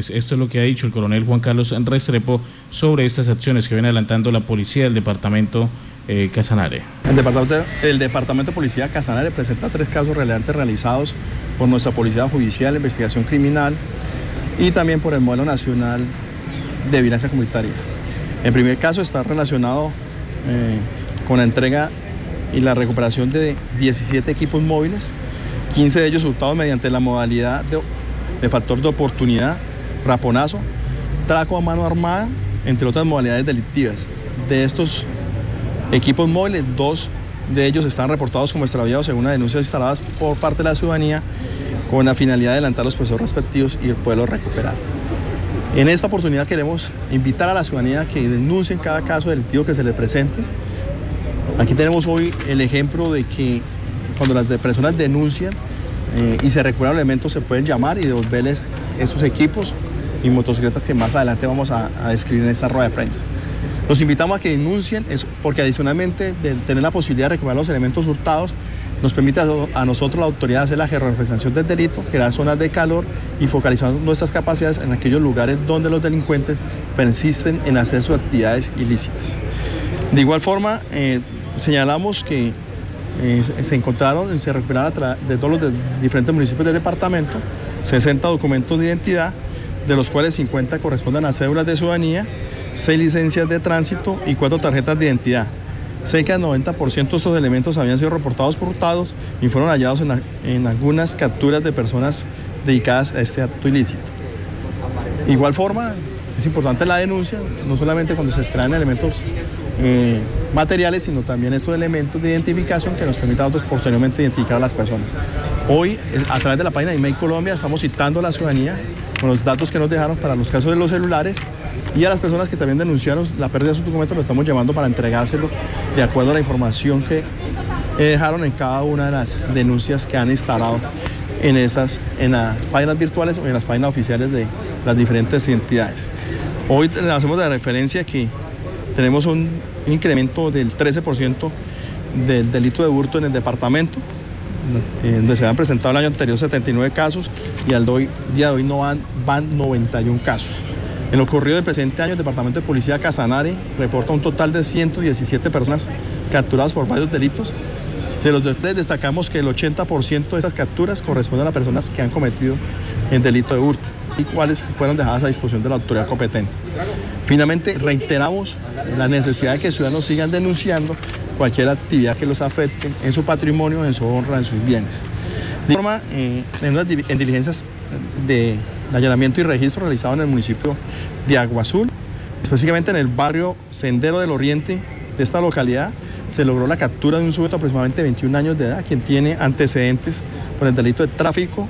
Esto es lo que ha dicho el coronel Juan Carlos Restrepo sobre estas acciones que viene adelantando la policía del departamento eh, Casanare. El departamento, el departamento de Policía Casanare presenta tres casos relevantes realizados por nuestra Policía Judicial, Investigación Criminal y también por el Modelo Nacional de Violencia Comunitaria. El primer caso está relacionado eh, con la entrega y la recuperación de 17 equipos móviles, 15 de ellos hurtados mediante la modalidad de factor de oportunidad raponazo, traco a mano armada, entre otras modalidades delictivas. De estos equipos móviles, dos de ellos están reportados como extraviados según una denuncias instaladas por parte de la ciudadanía con la finalidad de adelantar los procesos respectivos y poderlos recuperar. En esta oportunidad queremos invitar a la ciudadanía que denuncien cada caso delictivo que se le presente. Aquí tenemos hoy el ejemplo de que cuando las personas denuncian eh, y se recuperan elementos se pueden llamar y devolverles esos equipos y motocicletas que más adelante vamos a, describir en esta rueda de prensa. Los invitamos a que denuncien, porque adicionalmente de tener la posibilidad de recuperar los elementos hurtados, nos permite a, nosotros la autoridad hacer la georreferenciación del delito, crear zonas de calor y focalizar nuestras capacidades en aquellos lugares donde los delincuentes persisten en hacer sus actividades ilícitas. De igual forma, eh, señalamos que eh, se encontraron, se recuperaron de todos los diferentes municipios del departamento 60 documentos de identidad de los cuales 50 corresponden a cédulas de ciudadanía, 6 licencias de tránsito y 4 tarjetas de identidad. Cerca del 90% de estos elementos habían sido reportados por hurtados y fueron hallados en, algunas capturas de personas dedicadas a este acto ilícito. igual forma, es importante la denuncia, no solamente cuando se extraen elementos eh, materiales, sino también estos elementos de identificación que nos permitan a nosotros posteriormente identificar a las personas. Hoy, a través de la página de Email Colombia, estamos citando a la ciudadanía con los datos que nos dejaron para los casos de los celulares y a las personas que también denunciaron la pérdida de sus documentos, lo estamos llamando para entregárselo de acuerdo a la información que dejaron en cada una de las denuncias que han instalado en esas, en las páginas virtuales o en las páginas oficiales de las diferentes entidades. Hoy hacemos de referencia que tenemos un incremento del 13% del delito de hurto en el departamento, donde se han presentado el año anterior 79 casos y al día de hoy no van, van 91 casos. En lo ocurrido del presente año, el Departamento de Policía Casanare reporta un total de 117 personas capturadas por varios delitos. De los cuales destacamos que el 80% de estas capturas corresponden a personas que han cometido el delito de hurto y cuáles fueron dejadas a disposición de la autoridad competente. Finalmente, reiteramos la necesidad de que ciudadanos sigan denunciando cualquier actividad que los afecte en su patrimonio, en su honra, en sus bienes. De forma, eh, en, diligencias de allanamiento y registro realizado en el municipio de Agua Azul, específicamente en el barrio Sendero del Oriente de esta localidad, se logró la captura de un sujeto de aproximadamente 21 años de edad, quien tiene antecedentes por el delito de tráfico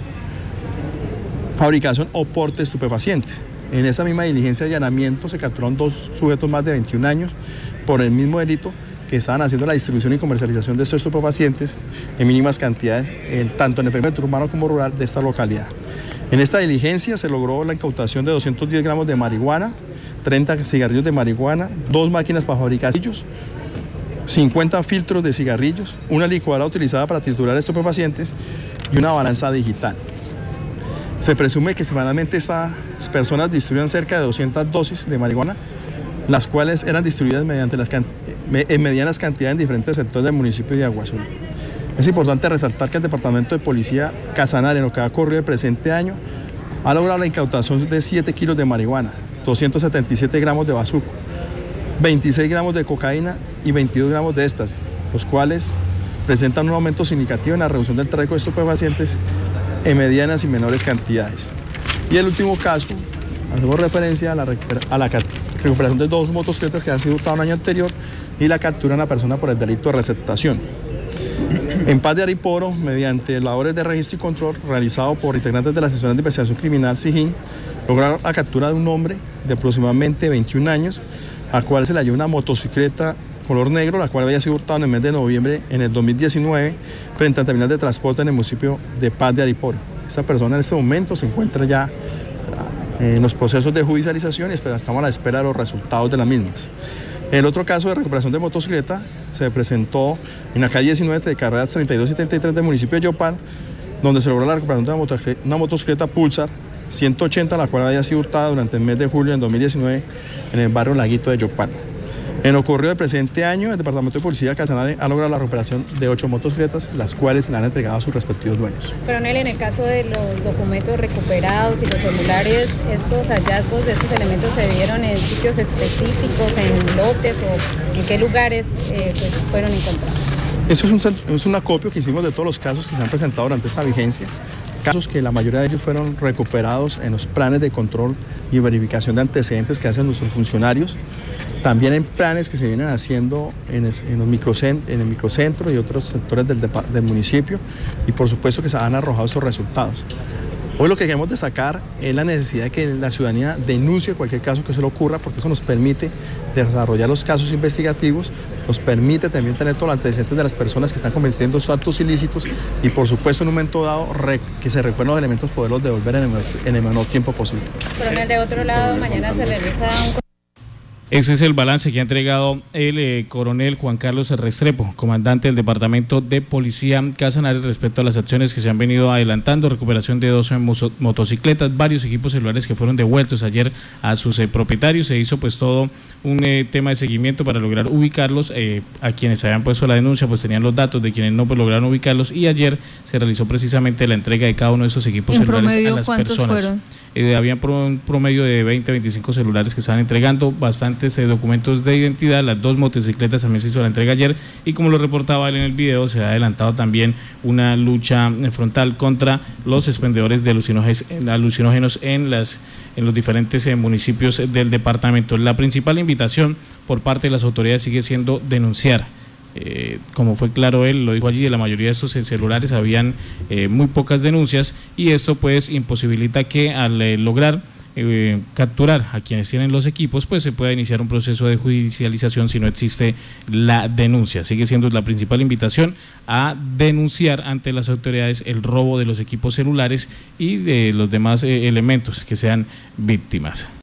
fabricación o porte de estupefacientes. En esa misma diligencia de allanamiento se capturaron dos sujetos más de 21 años por el mismo delito que estaban haciendo la distribución y comercialización de estos estupefacientes en mínimas cantidades, tanto en el perímetro urbano como rural de esta localidad. En esta diligencia se logró la incautación de 210 gramos de marihuana, 30 cigarrillos de marihuana, dos máquinas para fabricar 50 filtros de cigarrillos, una licuadora utilizada para triturar estupefacientes y una balanza digital. Se presume que semanalmente estas personas distribuían cerca de 200 dosis de marihuana, las cuales eran distribuidas mediante las en medianas cantidades en diferentes sectores del municipio de Agua Azul. Es importante resaltar que el Departamento de Policía Casanare, en lo que ha ocurrido el presente año, ha logrado la incautación de 7 kilos de marihuana, 277 gramos de bazuco, 26 gramos de cocaína y 22 gramos de éxtasis, los cuales presentan un aumento significativo en la reducción del tráfico de estupefacientes en medianas y menores cantidades. Y el último caso, hacemos referencia a la, recuperación de dos motocicletas que han sido hurtadas un año anterior y la captura de una persona por el delito de receptación. En Paz de Ariporo, mediante labores de registro y control realizado por integrantes de la sección de investigación criminal SIGIN, lograron la captura de un hombre de aproximadamente 21 años, a cual se le halló una motocicleta color negro, la cual había sido hurtada en el mes de noviembre en el 2019 frente al terminal de transporte en el municipio de Paz de Ariporo. Esta persona en este momento se encuentra ya en los procesos de judicialización y estamos a la espera de los resultados de las mismas. El otro caso de recuperación de motocicleta se presentó en la calle 19 de carreras 32 y 33 del municipio de Yopal, donde se logró la recuperación de una motocicleta, Pulsar 180, la cual había sido hurtada durante el mes de julio del 2019 en el barrio Laguito de Yopal. En ocurrido del presente año, el Departamento de Policía de Casanare ha logrado la recuperación de ocho motocicletas, las cuales se le han entregado a sus respectivos dueños. Coronel, en el caso de los documentos recuperados y los celulares, ¿estos hallazgos de estos elementos se dieron en sitios específicos, en lotes o en qué lugares eh, pues, fueron encontrados? Eso es un, es un acopio que hicimos de todos los casos que se han presentado durante esta vigencia casos que la mayoría de ellos fueron recuperados en los planes de control y verificación de antecedentes que hacen nuestros funcionarios, también en planes que se vienen haciendo en, el microcentro y otros sectores del, municipio y por supuesto que se han arrojado estos resultados. Hoy lo que queremos destacar es la necesidad de que la ciudadanía denuncie cualquier caso que se le ocurra, porque eso nos permite desarrollar los casos investigativos, nos permite también tener todos los antecedentes de las personas que están cometiendo sus actos ilícitos y por supuesto en un momento dado que se recuerden los elementos poderlos devolver en el, en el menor tiempo posible. Coronel, de otro lado, mañana se realiza un ese es el balance que ha entregado el eh, coronel Juan Carlos Restrepo, comandante del Departamento de Policía Casanares, respecto a las acciones que se han venido adelantando, recuperación de 12 motocicletas, varios equipos celulares que fueron devueltos ayer a sus eh, propietarios. Se hizo pues todo un eh, tema de seguimiento para lograr ubicarlos. a quienes habían puesto la denuncia pues tenían los datos de quienes no pues, lograron ubicarlos y ayer se realizó precisamente la entrega de cada uno de esos equipos celulares a las personas. Fueron? había un promedio de 20, 25 celulares que estaban entregando, bastantes eh, documentos de identidad, las dos motocicletas también se hizo la entrega ayer y como lo reportaba él en el video, se ha adelantado también una lucha eh, frontal contra los expendedores de alucinógenos en, las, los diferentes eh, municipios del departamento. La principal invitación por parte de las autoridades sigue siendo denunciar eh, como fue claro él, lo dijo allí, la mayoría de estos celulares habían eh, muy pocas denuncias y esto pues imposibilita que al eh, lograr capturar a quienes tienen los equipos, pues se pueda iniciar un proceso de judicialización si no existe la denuncia. Sigue siendo la principal invitación a denunciar ante las autoridades el robo de los equipos celulares y de los demás elementos que sean víctimas.